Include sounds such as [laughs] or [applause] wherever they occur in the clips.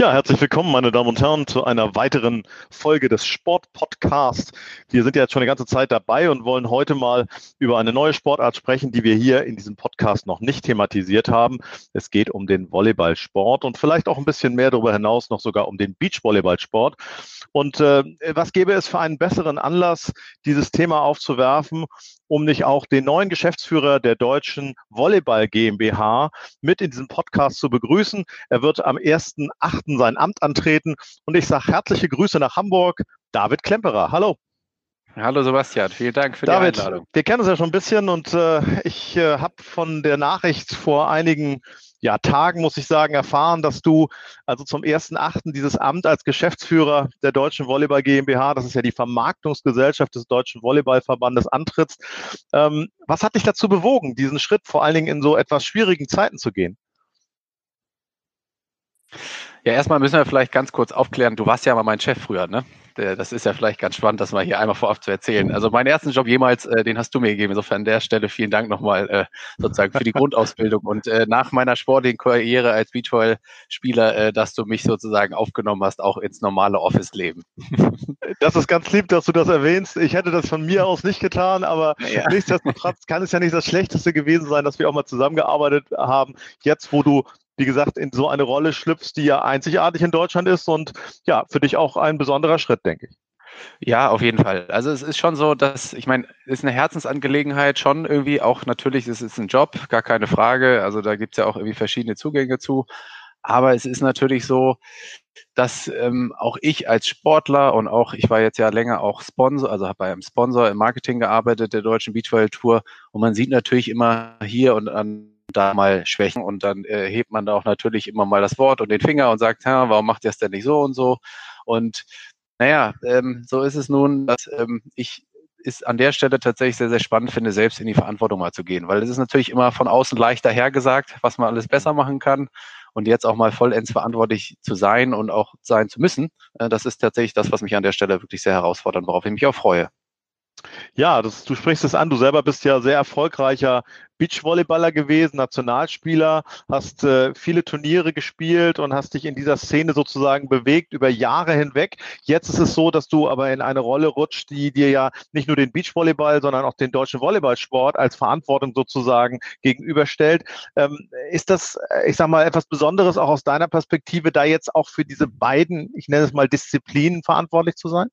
Ja, herzlich willkommen, meine Damen und Herren, zu einer weiteren Folge des Sport-Podcasts. Wir sind ja jetzt schon eine ganze Zeit dabei und wollen heute mal über eine neue Sportart sprechen, die wir hier in diesem Podcast noch nicht thematisiert haben. Es geht um den Volleyballsport und vielleicht auch ein bisschen mehr darüber hinaus noch sogar um den Beachvolleyballsport. Und äh, was gäbe es für einen besseren Anlass, dieses Thema aufzuwerfen, um nicht auch den neuen Geschäftsführer der deutschen Volleyball GmbH mit in diesem Podcast zu begrüßen. Er wird am 1.8. sein Amt antreten und ich sage herzliche Grüße nach Hamburg, David Klemperer. Hallo. Hallo Sebastian, vielen Dank für David, die Einladung. Wir kennen uns ja schon ein bisschen und äh, ich äh, habe von der Nachricht vor einigen ja, Tagen, muss ich sagen, erfahren, dass du also zum 1.8. dieses Amt als Geschäftsführer der Deutschen Volleyball GmbH, das ist ja die Vermarktungsgesellschaft des Deutschen Volleyballverbandes, antrittst. Ähm, was hat dich dazu bewogen, diesen Schritt vor allen Dingen in so etwas schwierigen Zeiten zu gehen? Ja, erstmal müssen wir vielleicht ganz kurz aufklären, du warst ja mal mein Chef früher, ne? Das ist ja vielleicht ganz spannend, das mal hier einmal vorab zu erzählen. Also meinen ersten Job jemals, äh, den hast du mir gegeben. Insofern an der Stelle vielen Dank nochmal äh, sozusagen für die Grundausbildung und äh, nach meiner sportlichen Karriere als Beachvolleyball-Spieler, äh, dass du mich sozusagen aufgenommen hast, auch ins normale Office-Leben. [laughs] Das ist ganz lieb, dass du das erwähnst. Ich hätte das von mir aus nicht getan, aber [laughs] ja. nichtsdestotrotz kann es ja nicht das Schlechteste gewesen sein, dass wir auch mal zusammengearbeitet haben. Jetzt, wo du wie gesagt, in so eine Rolle schlüpfst, die ja einzigartig in Deutschland ist und ja, für dich auch ein besonderer Schritt, denke ich. Ja, auf jeden Fall. Also es ist schon so, dass, ich meine, ist eine Herzensangelegenheit schon irgendwie, auch natürlich, es ist ein Job, gar keine Frage. Also da gibt es ja auch irgendwie verschiedene Zugänge zu. Aber es ist natürlich so, dass ähm, auch ich als Sportler und auch, ich war jetzt ja länger auch Sponsor, also habe bei einem Sponsor im Marketing gearbeitet, der Deutschen Beachvolleyball Tour. Und man sieht natürlich immer hier und an da mal schwächen und dann äh, hebt man da auch natürlich immer mal das Wort und den Finger und sagt, ja, warum macht ihr es denn nicht so und so? Und naja, ähm, so ist es nun, dass ähm, ich ist an der Stelle tatsächlich sehr, sehr spannend finde, selbst in die Verantwortung mal zu gehen, weil es ist natürlich immer von außen leichter hergesagt, was man alles besser machen kann und jetzt auch mal vollends verantwortlich zu sein und auch sein zu müssen, äh, das ist tatsächlich das, was mich an der Stelle wirklich sehr herausfordert, worauf ich mich auch freue. Ja, das, du sprichst es an. Du selber bist ja sehr erfolgreicher Beachvolleyballer gewesen, Nationalspieler, hast äh, viele Turniere gespielt und hast dich in dieser Szene sozusagen bewegt über Jahre hinweg. Jetzt ist es so, dass du aber in eine Rolle rutscht, die dir ja nicht nur den Beachvolleyball, sondern auch den deutschen Volleyballsport als Verantwortung sozusagen gegenüberstellt. Ähm, ist das, ich sag mal, etwas Besonderes auch aus deiner Perspektive, da jetzt auch für diese beiden, ich nenne es mal Disziplinen verantwortlich zu sein?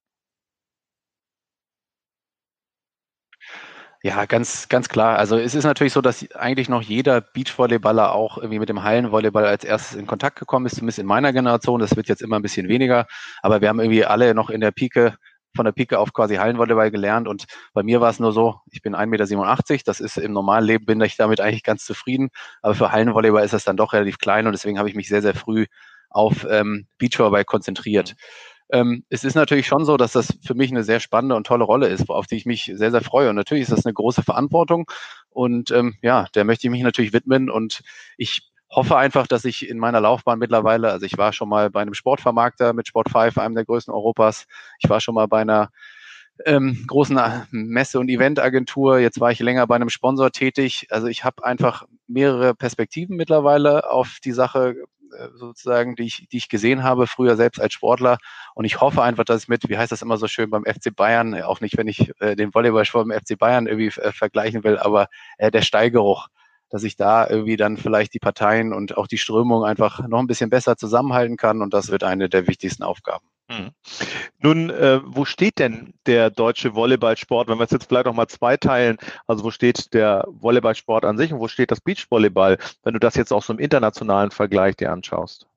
Ja, ganz, ganz klar. Also es ist natürlich so, dass eigentlich noch jeder Beachvolleyballer auch irgendwie mit dem Hallenvolleyball als erstes in Kontakt gekommen ist, zumindest in meiner Generation. Das wird jetzt immer ein bisschen weniger. Aber wir haben irgendwie alle noch in der Pike, von der Pike auf quasi Hallenvolleyball gelernt. Und bei mir war es nur so, ich bin 1,87 Meter. Das ist im normalen Leben, bin ich damit eigentlich ganz zufrieden. Aber für Hallenvolleyball ist das dann doch relativ klein. Und deswegen habe ich mich sehr, sehr früh auf ähm, Beachvolleyball konzentriert. Ähm, es ist natürlich schon so, dass das für mich eine sehr spannende und tolle Rolle ist, auf die ich mich sehr, sehr freue. Und natürlich ist das eine große Verantwortung. Und ähm, ja, der möchte ich mich natürlich widmen. Und ich hoffe einfach, dass ich in meiner Laufbahn mittlerweile, also ich war schon mal bei einem Sportvermarkter mit Sport 5, einem der größten Europas. Ich war schon mal bei einer ähm, großen Messe- und Eventagentur. Jetzt war ich länger bei einem Sponsor tätig. Also ich habe einfach mehrere Perspektiven mittlerweile auf die Sache äh, sozusagen, die ich, die ich gesehen habe, früher selbst als Sportler. Und ich hoffe einfach, dass ich mit, wie heißt das immer so schön beim FC Bayern, äh, auch nicht, wenn ich äh, den Volleyballsport beim FC Bayern irgendwie äh, vergleichen will, aber äh, der Steigeruch, dass ich da irgendwie dann vielleicht die Parteien und auch die Strömung einfach noch ein bisschen besser zusammenhalten kann. Und das wird eine der wichtigsten Aufgaben. Mhm. Nun, äh, wo steht denn der deutsche Volleyballsport, wenn wir es jetzt vielleicht noch mal zweiteilen? Also wo steht der Volleyballsport an sich und wo steht das Beachvolleyball, wenn du das jetzt auch so im internationalen Vergleich dir anschaust?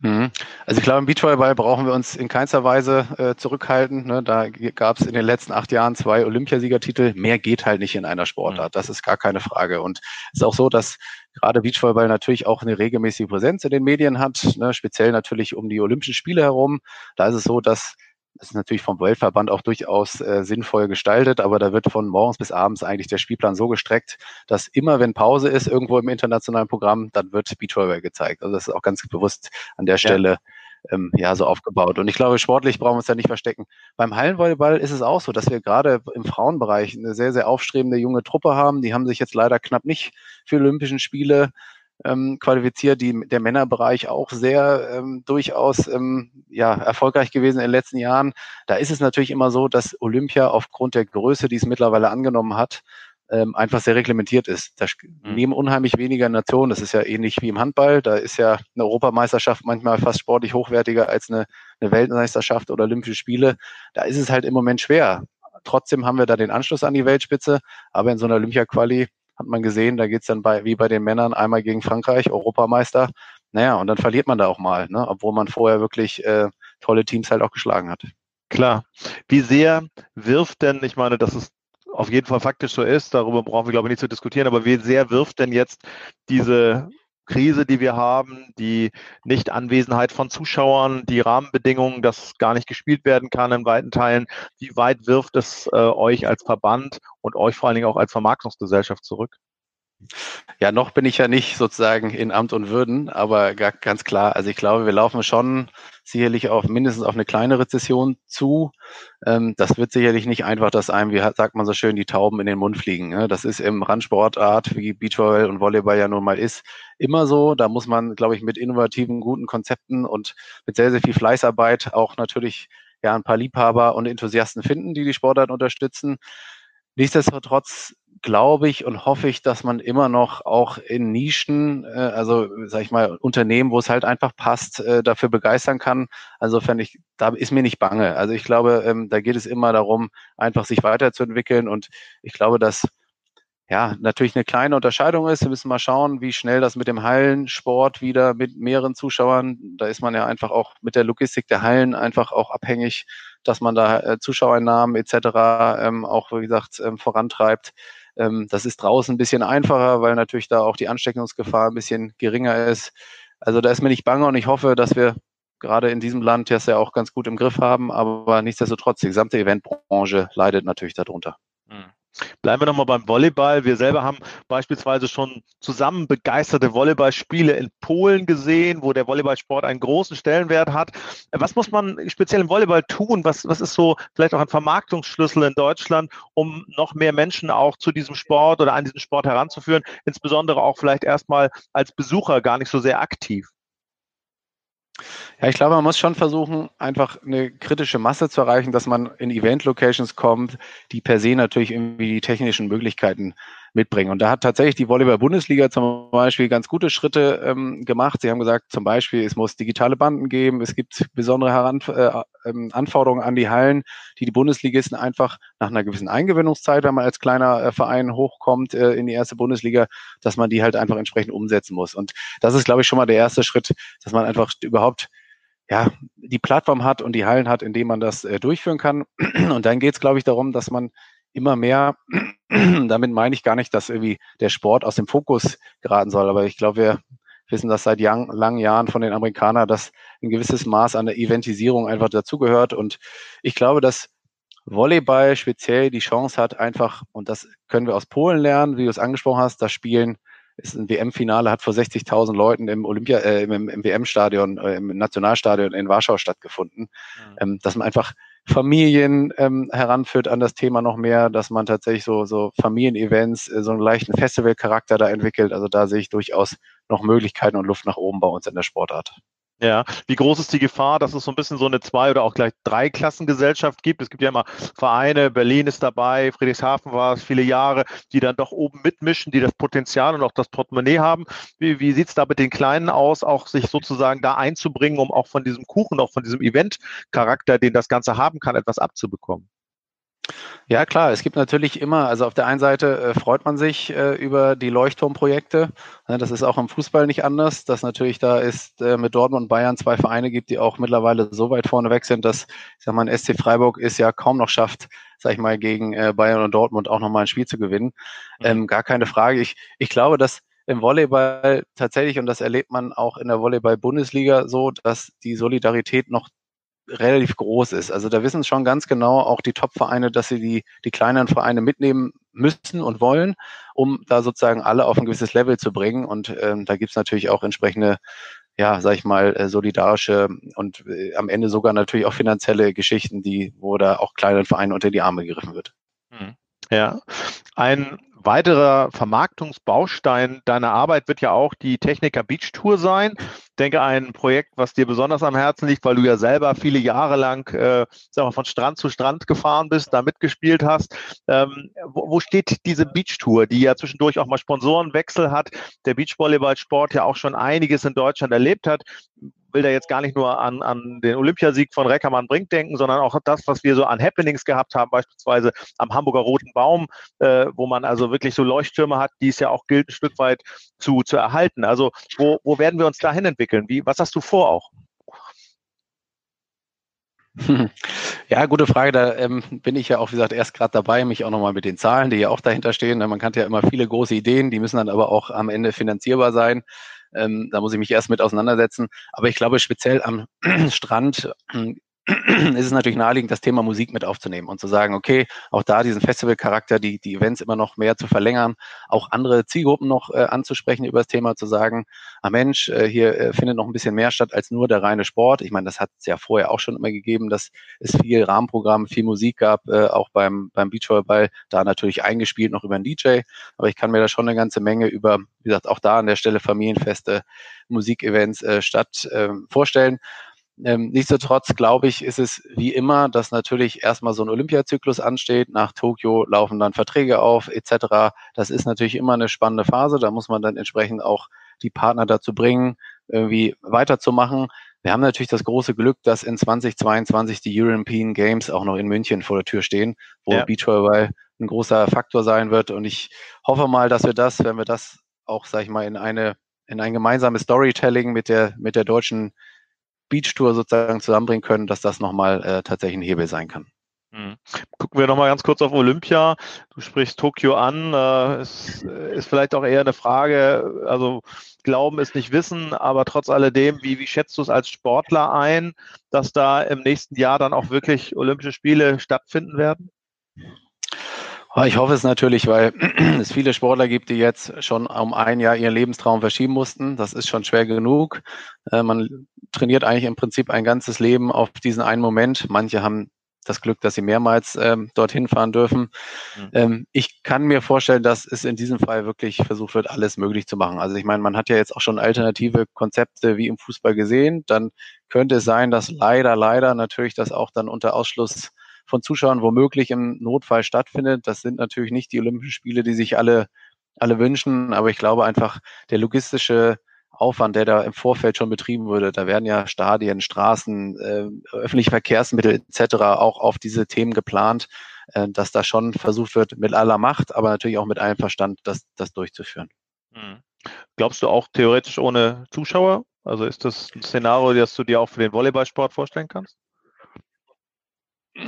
Mhm. Also ich glaube, im Beachvolleyball brauchen wir uns in keinster Weise äh, zurückhalten. Ne? Da gab es in den letzten acht Jahren zwei Olympiasiegertitel. Mehr geht halt nicht in einer Sportart. Mhm. Das ist gar keine Frage. Und es ist auch so, dass gerade Beachvolleyball natürlich auch eine regelmäßige Präsenz in den Medien hat, ne? speziell natürlich um die Olympischen Spiele herum. Da ist es so, dass das ist natürlich vom Weltverband auch durchaus äh, sinnvoll gestaltet, aber da wird von morgens bis abends eigentlich der Spielplan so gestreckt, dass immer, wenn Pause ist, irgendwo im internationalen Programm, dann wird Beachvolleyball gezeigt. Also das ist auch ganz bewusst an der Stelle ja. Ähm, ja so aufgebaut. Und ich glaube, sportlich brauchen wir uns da nicht verstecken. Beim Hallenvolleyball ist es auch so, dass wir gerade im Frauenbereich eine sehr, sehr aufstrebende junge Truppe haben. Die haben sich jetzt leider knapp nicht für Olympischen Spiele ähm, qualifiziert, die, der Männerbereich auch sehr ähm, durchaus ähm, ja, erfolgreich gewesen in den letzten Jahren. Da ist es natürlich immer so, dass Olympia aufgrund der Größe, die es mittlerweile angenommen hat, ähm, einfach sehr reglementiert ist. Da mhm. nehmen unheimlich weniger Nationen. Das ist ja ähnlich wie im Handball. Da ist ja eine Europameisterschaft manchmal fast sportlich hochwertiger als eine, eine Weltmeisterschaft oder Olympische Spiele. Da ist es halt im Moment schwer. Trotzdem haben wir da den Anschluss an die Weltspitze. Aber in so einer Olympia-Quali hat man gesehen, da geht's dann bei, wie bei den Männern einmal gegen Frankreich, Europameister. Naja, und dann verliert man da auch mal, ne? obwohl man vorher wirklich äh, tolle Teams halt auch geschlagen hat. Klar. Wie sehr wirft denn, ich meine, das ist auf jeden Fall faktisch so ist, darüber brauchen wir, glaube ich, nicht zu diskutieren, aber wie sehr wirft denn jetzt diese Krise, die wir haben, die Nichtanwesenheit von Zuschauern, die Rahmenbedingungen, dass gar nicht gespielt werden kann in weiten Teilen, wie weit wirft es äh, euch als Verband und euch vor allen Dingen auch als Vermarktungsgesellschaft zurück? Ja, noch bin ich ja nicht sozusagen in Amt und Würden, aber ganz klar, also ich glaube, wir laufen schon sicherlich auf mindestens auf eine kleine Rezession zu. Ähm, das wird sicherlich nicht einfach, dass einem, wie sagt man so schön, die Tauben in den Mund fliegen. Ne? Das ist im Randsportart, wie Beachvolleyball und Volleyball ja nun mal ist, immer so. Da muss man, glaube ich, mit innovativen, guten Konzepten und mit sehr, sehr viel Fleißarbeit auch natürlich ja ein paar Liebhaber und Enthusiasten finden, die die Sportart unterstützen. Nichtsdestotrotz glaube ich und hoffe ich, dass man immer noch auch in Nischen, äh, also sag ich mal, Unternehmen, wo es halt einfach passt, äh, dafür begeistern kann. Also fände ich, da ist mir nicht bange. Also ich glaube, ähm, da geht es immer darum, einfach sich weiterzuentwickeln. Und ich glaube, dass ja, natürlich eine kleine Unterscheidung ist. Wir müssen mal schauen, wie schnell das mit dem Hallensport wieder mit mehreren Zuschauern, da ist man ja einfach auch mit der Logistik der Hallen einfach auch abhängig, dass man da äh, Zuschauereinnahmen etc. Ähm, auch, wie gesagt, ähm, vorantreibt. Ähm, das ist draußen ein bisschen einfacher, weil natürlich da auch die Ansteckungsgefahr ein bisschen geringer ist. Also da ist mir nicht bange und ich hoffe, dass wir gerade in diesem Land das ja auch ganz gut im Griff haben, aber nichtsdestotrotz, die gesamte Eventbranche leidet natürlich darunter. Mhm. Bleiben wir nochmal beim Volleyball. Wir selber haben beispielsweise schon zusammen begeisterte Volleyballspiele in Polen gesehen, wo der Volleyballsport einen großen Stellenwert hat. Was muss man speziell im Volleyball tun? Was, was ist so vielleicht auch ein Vermarktungsschlüssel in Deutschland, um noch mehr Menschen auch zu diesem Sport oder an diesen Sport heranzuführen? Insbesondere auch vielleicht erstmal als Besucher gar nicht so sehr aktiv. Ja, ich glaube, man muss schon versuchen, einfach eine kritische Masse zu erreichen, dass man in Event-Locations kommt, die per se natürlich irgendwie die technischen Möglichkeiten mitbringen. Und da hat tatsächlich die Volleyball-Bundesliga zum Beispiel ganz gute Schritte ähm, gemacht. Sie haben gesagt, zum Beispiel, es muss digitale Banden geben, es gibt besondere Heran äh, ähm, Anforderungen an die Hallen, die die Bundesligisten einfach nach einer gewissen Eingewöhnungszeit, wenn man als kleiner äh, Verein hochkommt äh, in die erste Bundesliga, dass man die halt einfach entsprechend umsetzen muss. Und das ist, glaube ich, schon mal der erste Schritt, dass man einfach überhaupt ja, die Plattform hat und die Hallen hat, in denen man das äh, durchführen kann. Und dann geht es, glaube ich, darum, dass man immer mehr, [clears throat] damit meine ich gar nicht, dass irgendwie der Sport aus dem Fokus geraten soll, aber ich glaube, wir wissen das seit lang, langen Jahren von den Amerikanern, dass ein gewisses Maß an der Eventisierung einfach dazugehört. Und ich glaube, dass Volleyball speziell die Chance hat, einfach, und das können wir aus Polen lernen, wie du es angesprochen hast, das Spielen ist ein WM-Finale, hat vor 60.000 Leuten im Olympia, äh, im, im WM-Stadion, äh, im Nationalstadion in Warschau stattgefunden, mhm. ähm, dass man einfach Familien ähm, heranführt an das Thema noch mehr, dass man tatsächlich so, so Familienevents, äh, so einen leichten Festivalcharakter da entwickelt. Also da sehe ich durchaus noch Möglichkeiten und Luft nach oben bei uns in der Sportart. Ja, wie groß ist die Gefahr, dass es so ein bisschen so eine Zwei- oder auch gleich Drei-Klassengesellschaft gibt? Es gibt ja immer Vereine, Berlin ist dabei, Friedrichshafen war es viele Jahre, die dann doch oben mitmischen, die das Potenzial und auch das Portemonnaie haben. Wie, wie sieht es da mit den Kleinen aus, auch sich sozusagen da einzubringen, um auch von diesem Kuchen, auch von diesem Event-Charakter, den das Ganze haben kann, etwas abzubekommen? Ja, klar. Es gibt natürlich immer, also auf der einen Seite äh, freut man sich äh, über die Leuchtturmprojekte. Ja, das ist auch im Fußball nicht anders, dass natürlich da ist äh, mit Dortmund und Bayern zwei Vereine gibt, die auch mittlerweile so weit vorne weg sind, dass, ich sag mal, ein SC Freiburg ist ja kaum noch schafft, sag ich mal, gegen äh, Bayern und Dortmund auch nochmal ein Spiel zu gewinnen. Mhm. Ähm, gar keine Frage. Ich, ich glaube, dass im Volleyball tatsächlich, und das erlebt man auch in der Volleyball-Bundesliga so, dass die Solidarität noch relativ groß ist. Also da wissen schon ganz genau auch die Top-Vereine, dass sie die, die kleineren Vereine mitnehmen müssen und wollen, um da sozusagen alle auf ein gewisses Level zu bringen. Und ähm, da gibt's natürlich auch entsprechende, ja, sag ich mal, äh, solidarische und äh, am Ende sogar natürlich auch finanzielle Geschichten, die, wo da auch kleineren Vereinen unter die Arme gegriffen wird. Hm. Ja, ein weiterer Vermarktungsbaustein deiner Arbeit wird ja auch die Techniker Beach Tour sein. Ich denke, ein Projekt, was dir besonders am Herzen liegt, weil du ja selber viele Jahre lang äh, sag mal, von Strand zu Strand gefahren bist, da mitgespielt hast. Ähm, wo, wo steht diese Beach Tour, die ja zwischendurch auch mal Sponsorenwechsel hat, der Beachvolleyballsport ja auch schon einiges in Deutschland erlebt hat? Will da jetzt gar nicht nur an, an den Olympiasieg von Reckermann Brink denken, sondern auch das, was wir so an Happenings gehabt haben, beispielsweise am Hamburger Roten Baum, äh, wo man also wirklich so Leuchttürme hat, die es ja auch gilt, ein Stück weit zu, zu erhalten. Also wo, wo werden wir uns dahin entwickeln? Wie, was hast du vor auch? [laughs] Ja, gute Frage. Da ähm, bin ich ja auch, wie gesagt, erst gerade dabei, mich auch nochmal mit den Zahlen, die ja auch dahinter stehen. Man kann ja immer viele große Ideen, die müssen dann aber auch am Ende finanzierbar sein. Ähm, da muss ich mich erst mit auseinandersetzen. Aber ich glaube, speziell am [clears throat] Strand ist es natürlich naheliegend, das Thema Musik mit aufzunehmen und zu sagen, okay, auch da diesen Festivalcharakter, die, die Events immer noch mehr zu verlängern, auch andere Zielgruppen noch äh, anzusprechen über das Thema, zu sagen, ah Mensch, äh, hier äh, findet noch ein bisschen mehr statt als nur der reine Sport. Ich meine, das hat es ja vorher auch schon immer gegeben, dass es viel Rahmenprogramm, viel Musik gab, äh, auch beim, beim Beachvolleyball, da natürlich eingespielt noch über einen DJ. Aber ich kann mir da schon eine ganze Menge über, wie gesagt, auch da an der Stelle Familienfeste, Musikevents äh, statt äh, vorstellen. Ähm, nichtsdestotrotz glaube ich, ist es wie immer, dass natürlich erstmal so ein Olympiazyklus ansteht. Nach Tokio laufen dann Verträge auf etc. Das ist natürlich immer eine spannende Phase. Da muss man dann entsprechend auch die Partner dazu bringen, irgendwie weiterzumachen. Wir haben natürlich das große Glück, dass in 2022 die European Games auch noch in München vor der Tür stehen, wo ja. Beachvolleyball ein großer Faktor sein wird. Und ich hoffe mal, dass wir das, wenn wir das auch, sag ich mal, in eine in ein gemeinsames Storytelling mit der mit der deutschen Beach-Tour sozusagen zusammenbringen können, dass das nochmal äh, tatsächlich ein Hebel sein kann. Mhm. Gucken wir nochmal ganz kurz auf Olympia. Du sprichst Tokio an. Äh, es ist vielleicht auch eher eine Frage, also Glauben ist nicht Wissen, aber trotz alledem, wie, wie schätzt du es als Sportler ein, dass da im nächsten Jahr dann auch wirklich Olympische Spiele stattfinden werden? Ich hoffe es natürlich, weil [clears throat] es viele Sportler gibt, die jetzt schon um ein Jahr ihren Lebenstraum verschieben mussten. Das ist schon schwer genug. Äh, man trainiert eigentlich im Prinzip ein ganzes Leben auf diesen einen Moment. Manche haben das Glück, dass sie mehrmals ähm, dorthin fahren dürfen. Mhm. Ähm, ich kann mir vorstellen, dass es in diesem Fall wirklich versucht wird, alles möglich zu machen. Also ich meine, man hat ja jetzt auch schon alternative Konzepte wie im Fußball gesehen. Dann könnte es sein, dass leider, leider natürlich das auch dann unter Ausschluss von Zuschauern womöglich im Notfall stattfindet. Das sind natürlich nicht die Olympischen Spiele, die sich alle, alle wünschen, aber ich glaube einfach, der logistische Aufwand, der da im Vorfeld schon betrieben würde, da werden ja Stadien, Straßen, äh, öffentliche Verkehrsmittel etc. auch auf diese Themen geplant, äh, dass da schon versucht wird, mit aller Macht, aber natürlich auch mit allem Verstand, das, das durchzuführen. Hm. Glaubst du auch theoretisch ohne Zuschauer? Also ist das ein Szenario, das du dir auch für den Volleyballsport vorstellen kannst?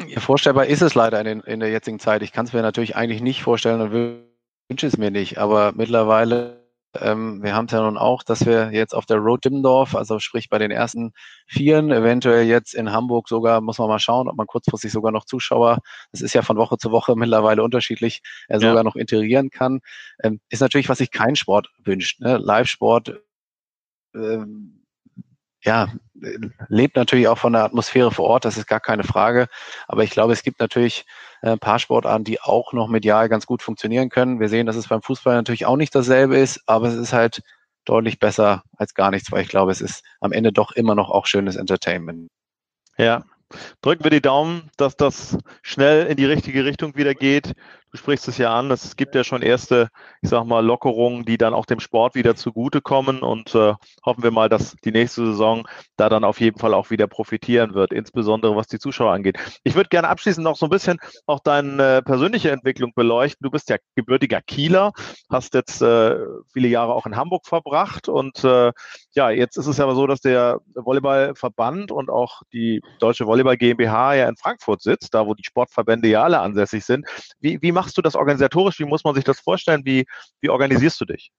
Ja, vorstellbar ist es leider in, den, in der jetzigen Zeit. Ich kann es mir natürlich eigentlich nicht vorstellen und wünsche es mir nicht. Aber mittlerweile, ähm, wir haben es ja nun auch, dass wir jetzt auf der Road Dimmendorf, also sprich bei den ersten Vieren, eventuell jetzt in Hamburg sogar, muss man mal schauen, ob man kurzfristig sogar noch Zuschauer, das ist ja von Woche zu Woche [laughs] mittlerweile unterschiedlich, äh, sogar ja. noch integrieren kann. Ähm, ist natürlich, was sich kein Sport wünscht. Ne? Live-Sport ähm, ja, lebt natürlich auch von der Atmosphäre vor Ort, das ist gar keine Frage. Aber ich glaube, es gibt natürlich äh, ein paar Sportarten, die auch noch medial ganz gut funktionieren können. Wir sehen, dass es beim Fußball natürlich auch nicht dasselbe ist, aber es ist halt deutlich besser als gar nichts, weil ich glaube, es ist am Ende doch immer noch auch schönes Entertainment. Ja, drücken wir die Daumen, dass das schnell in die richtige Richtung wieder geht. Du sprichst es ja an, es gibt ja schon erste, ich sag mal, Lockerungen, die dann auch dem Sport wieder zugutekommen und äh, hoffen wir mal, dass die nächste Saison da dann auf jeden Fall auch wieder profitieren wird, insbesondere was die Zuschauer angeht. Ich würde gerne abschließend noch so ein bisschen auch deine persönliche Entwicklung beleuchten. Du bist ja gebürtiger Kieler, hast jetzt äh, viele Jahre auch in Hamburg verbracht und äh, ja, jetzt ist es ja so, dass der Volleyballverband und auch die Deutsche Volleyball GmbH ja in Frankfurt sitzt, da wo die Sportverbände ja alle ansässig sind. Wie, wie machst du das organisatorisch? Wie muss man sich das vorstellen? Wie, wie organisierst du dich?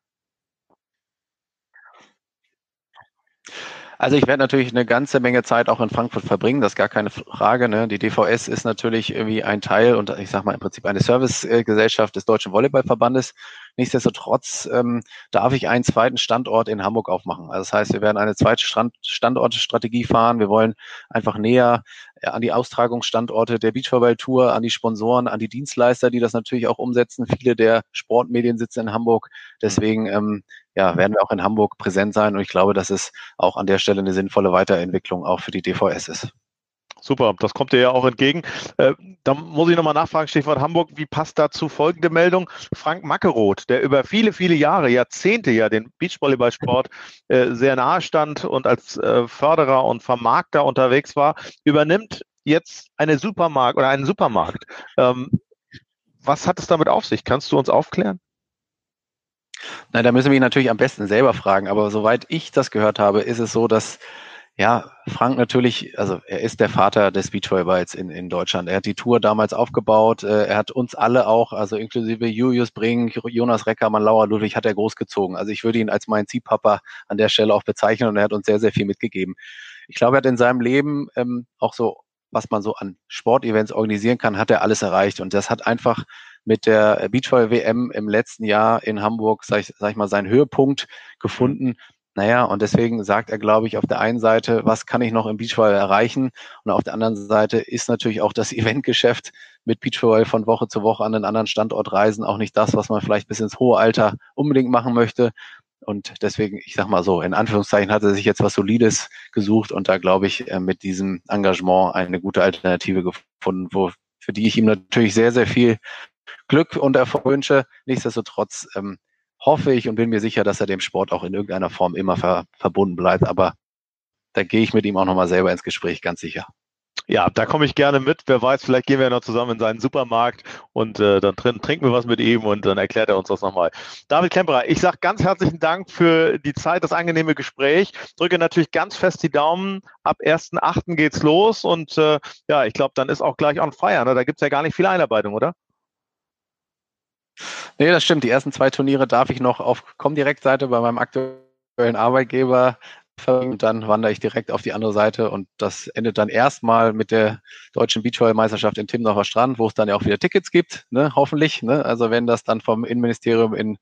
Also ich werde natürlich eine ganze Menge Zeit auch in Frankfurt verbringen, das ist gar keine Frage. Ne? Die DVS ist natürlich irgendwie ein Teil und ich sage mal im Prinzip eine Servicegesellschaft des Deutschen Volleyballverbandes. Nichtsdestotrotz ähm, darf ich einen zweiten Standort in Hamburg aufmachen. Also das heißt, wir werden eine zweite Stand Standortstrategie fahren. Wir wollen einfach näher äh, an die Austragungsstandorte der Beachvolleyball Tour, an die Sponsoren, an die Dienstleister, die das natürlich auch umsetzen. Viele der Sportmedien sitzen in Hamburg. Deswegen ähm, ja, werden wir auch in Hamburg präsent sein. Und ich glaube, dass es auch an der Stelle eine sinnvolle Weiterentwicklung auch für die DVS ist. Super, das kommt dir ja auch entgegen. Äh, da muss ich nochmal nachfragen, Stichwort Hamburg, wie passt dazu folgende Meldung? Frank Mackeroth, der über viele, viele Jahre, Jahrzehnte ja den Beachvolleyballsport äh, sehr nahe stand und als äh, Förderer und Vermarkter unterwegs war, übernimmt jetzt eine Supermarkt oder einen Supermarkt. Ähm, was hat es damit auf sich? Kannst du uns aufklären? Nein, da müssen wir ihn natürlich am besten selber fragen. Aber soweit ich das gehört habe, ist es so, dass ja, Frank natürlich, also er ist der Vater des Beachvolleyballs in, in Deutschland. Er hat die Tour damals aufgebaut. Äh, er hat uns alle auch, also inklusive Julius Brink, Jonas Reckermann, Lauer Ludwig, hat er großgezogen. Also ich würde ihn als mein Ziehpapa an der Stelle auch bezeichnen und er hat uns sehr, sehr viel mitgegeben. Ich glaube, er hat in seinem Leben ähm, auch so, was man so an Sportevents organisieren kann, hat er alles erreicht. Und das hat einfach mit der Beachvolley-WM im letzten Jahr in Hamburg, sag ich, sag ich mal, seinen Höhepunkt gefunden. Naja, und deswegen sagt er, glaube ich, auf der einen Seite, was kann ich noch im Beachvolleyball erreichen? Und auf der anderen Seite ist natürlich auch das [laughs] Eventgeschäft mit Beachvolleyball von Woche zu Woche an einen anderen Standort reisen auch nicht das, was man vielleicht bis ins hohe Alter unbedingt machen möchte. Und deswegen, ich sag mal so, in Anführungszeichen hat er sich jetzt was Solides gesucht und da glaube ich äh, mit diesem Engagement eine gute Alternative gefunden, wo, für die ich ihm natürlich sehr, sehr viel Glück und Erfolg wünsche. Nichtsdestotrotz ähm, hoffe ich und bin mir sicher, dass er dem Sport auch in irgendeiner Form immer ver verbunden bleibt. Aber da gehe ich mit ihm auch nochmal selber ins Gespräch, ganz sicher. Ja, da komme ich gerne mit. Wer weiß, vielleicht gehen wir ja noch zusammen in seinen Supermarkt und äh, dann trin trinken wir was mit ihm und dann erklärt er uns das nochmal. David Klemperer, ich sage ganz herzlichen Dank für die Zeit, das angenehme Gespräch. Drücke natürlich ganz fest die Daumen. Ab 1.8. geht's los und äh, ja, ich glaube, dann ist auch gleich on fire. Ne? Da gibt's ja gar nicht viel Einarbeitung, oder? Nee, das stimmt. Die ersten zwei Turniere darf ich noch auf Comdirect-Seite bei meinem aktuellen Arbeitgeber und dann wandere ich direkt auf die andere Seite und das endet dann erstmal mit der deutschen Beachvolleyball-Meisterschaft in Timnacher Strand, wo es dann ja auch wieder Tickets gibt, ne, hoffentlich. Ne? Also wenn das dann vom Innenministerium in,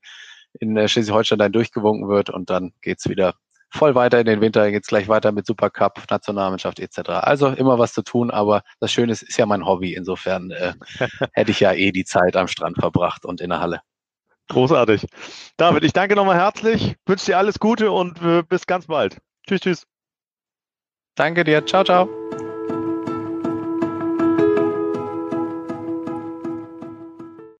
in äh, Schleswig-Holstein durchgewunken wird und dann geht's wieder voll weiter in den Winter, geht's gleich weiter mit Supercup, Nationalmannschaft etc. Also immer was zu tun, aber das Schöne ist, ist ja mein Hobby. Insofern äh, [laughs] hätte ich ja eh die Zeit am Strand verbracht und in der Halle. Großartig. David, ich danke nochmal herzlich, wünsche dir alles Gute und äh, bis ganz bald. Tschüss, tschüss. Danke dir. Ciao, ciao.